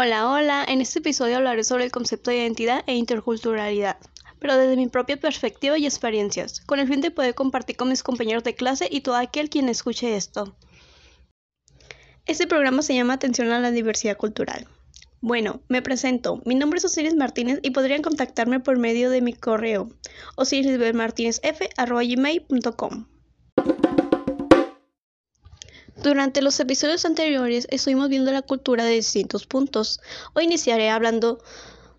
Hola, hola, en este episodio hablaré sobre el concepto de identidad e interculturalidad, pero desde mi propia perspectiva y experiencias, con el fin de poder compartir con mis compañeros de clase y todo aquel quien escuche esto. Este programa se llama Atención a la Diversidad Cultural. Bueno, me presento. Mi nombre es Osiris Martínez y podrían contactarme por medio de mi correo osirismartinezf.com. Durante los episodios anteriores estuvimos viendo la cultura de distintos puntos. Hoy iniciaré hablando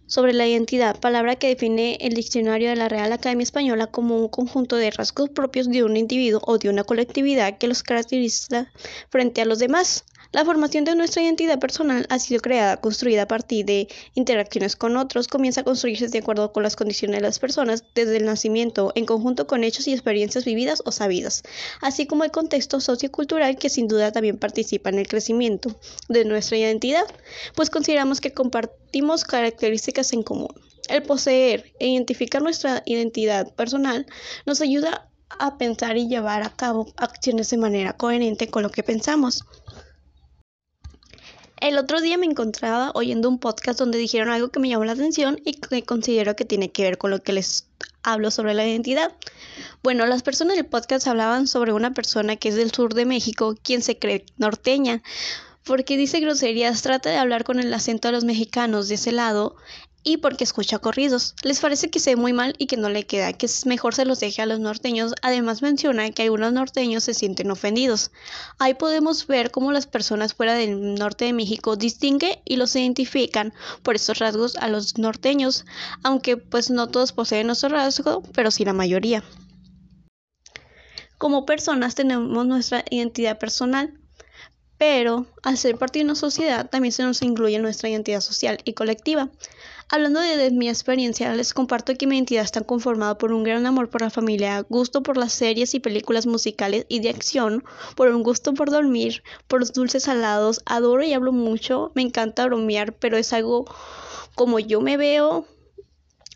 sobre la identidad, palabra que define el diccionario de la Real Academia Española como un conjunto de rasgos propios de un individuo o de una colectividad que los caracteriza frente a los demás. La formación de nuestra identidad personal ha sido creada, construida a partir de interacciones con otros, comienza a construirse de acuerdo con las condiciones de las personas desde el nacimiento, en conjunto con hechos y experiencias vividas o sabidas, así como el contexto sociocultural que sin duda también participa en el crecimiento de nuestra identidad, pues consideramos que compartimos características en común. El poseer e identificar nuestra identidad personal nos ayuda a pensar y llevar a cabo acciones de manera coherente con lo que pensamos. El otro día me encontraba oyendo un podcast donde dijeron algo que me llamó la atención y que considero que tiene que ver con lo que les hablo sobre la identidad. Bueno, las personas del podcast hablaban sobre una persona que es del sur de México, quien se cree norteña, porque dice groserías, trata de hablar con el acento de los mexicanos de ese lado y porque escucha corridos. Les parece que se ve muy mal y que no le queda, que es mejor se los deje a los norteños. Además menciona que algunos norteños se sienten ofendidos. Ahí podemos ver cómo las personas fuera del norte de México distinguen y los identifican por estos rasgos a los norteños, aunque pues no todos poseen nuestro rasgo, pero sí la mayoría. Como personas tenemos nuestra identidad personal, pero al ser parte de una sociedad también se nos incluye nuestra identidad social y colectiva. Hablando de, mi experiencia, les comparto que mi identidad está conformada por un gran amor por la familia, gusto por las series y películas musicales y de acción, por un gusto por dormir, por los dulces salados, adoro y hablo mucho, me encanta bromear, pero es algo como yo me veo,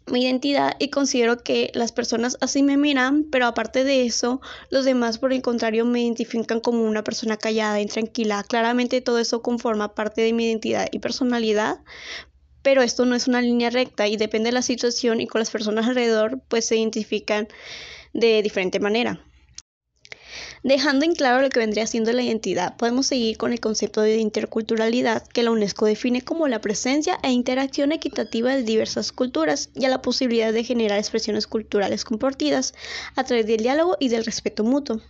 mi identidad y considero que las personas así me miran, pero aparte de eso, los demás por el contrario me identifican como una persona callada y tranquila. Claramente todo eso conforma parte de mi identidad y personalidad, pero esto no es una línea recta y depende de la situación y con las personas alrededor, pues se identifican de diferente manera. Dejando en claro lo que vendría siendo la identidad, podemos seguir con el concepto de interculturalidad que la UNESCO define como la presencia e interacción equitativa de diversas culturas y a la posibilidad de generar expresiones culturales compartidas a través del diálogo y del respeto mutuo.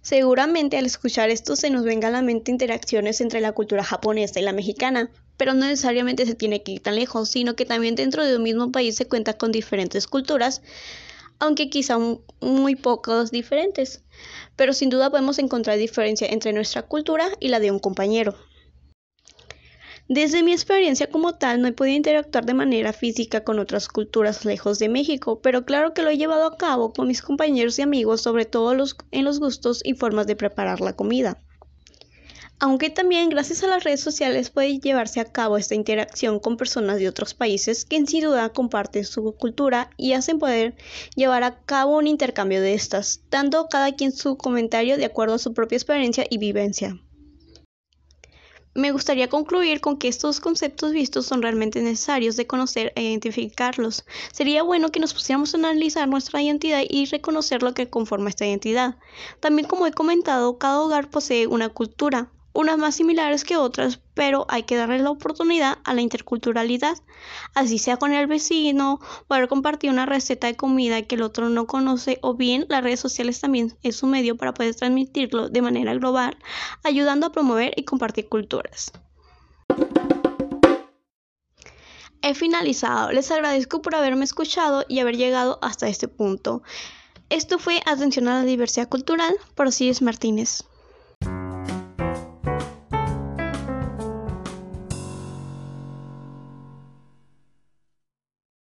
Seguramente al escuchar esto se nos venga a la mente interacciones entre la cultura japonesa y la mexicana, pero no necesariamente se tiene que ir tan lejos, sino que también dentro de un mismo país se cuenta con diferentes culturas, aunque quizá muy pocos diferentes, pero sin duda podemos encontrar diferencia entre nuestra cultura y la de un compañero. Desde mi experiencia como tal, no he podido interactuar de manera física con otras culturas lejos de México, pero claro que lo he llevado a cabo con mis compañeros y amigos, sobre todo en los gustos y formas de preparar la comida. Aunque también gracias a las redes sociales puede llevarse a cabo esta interacción con personas de otros países que sin duda comparten su cultura y hacen poder llevar a cabo un intercambio de estas, dando cada quien su comentario de acuerdo a su propia experiencia y vivencia. Me gustaría concluir con que estos conceptos vistos son realmente necesarios de conocer e identificarlos. Sería bueno que nos pusiéramos a analizar nuestra identidad y reconocer lo que conforma esta identidad. También como he comentado, cada hogar posee una cultura, unas más similares que otras, pero hay que darle la oportunidad a la interculturalidad, así sea con el vecino, poder compartir una receta de comida que el otro no conoce, o bien las redes sociales también es un medio para poder transmitirlo de manera global, ayudando a promover y compartir culturas. He finalizado, les agradezco por haberme escuchado y haber llegado hasta este punto. Esto fue Atención a la Diversidad Cultural por Osiris Martínez.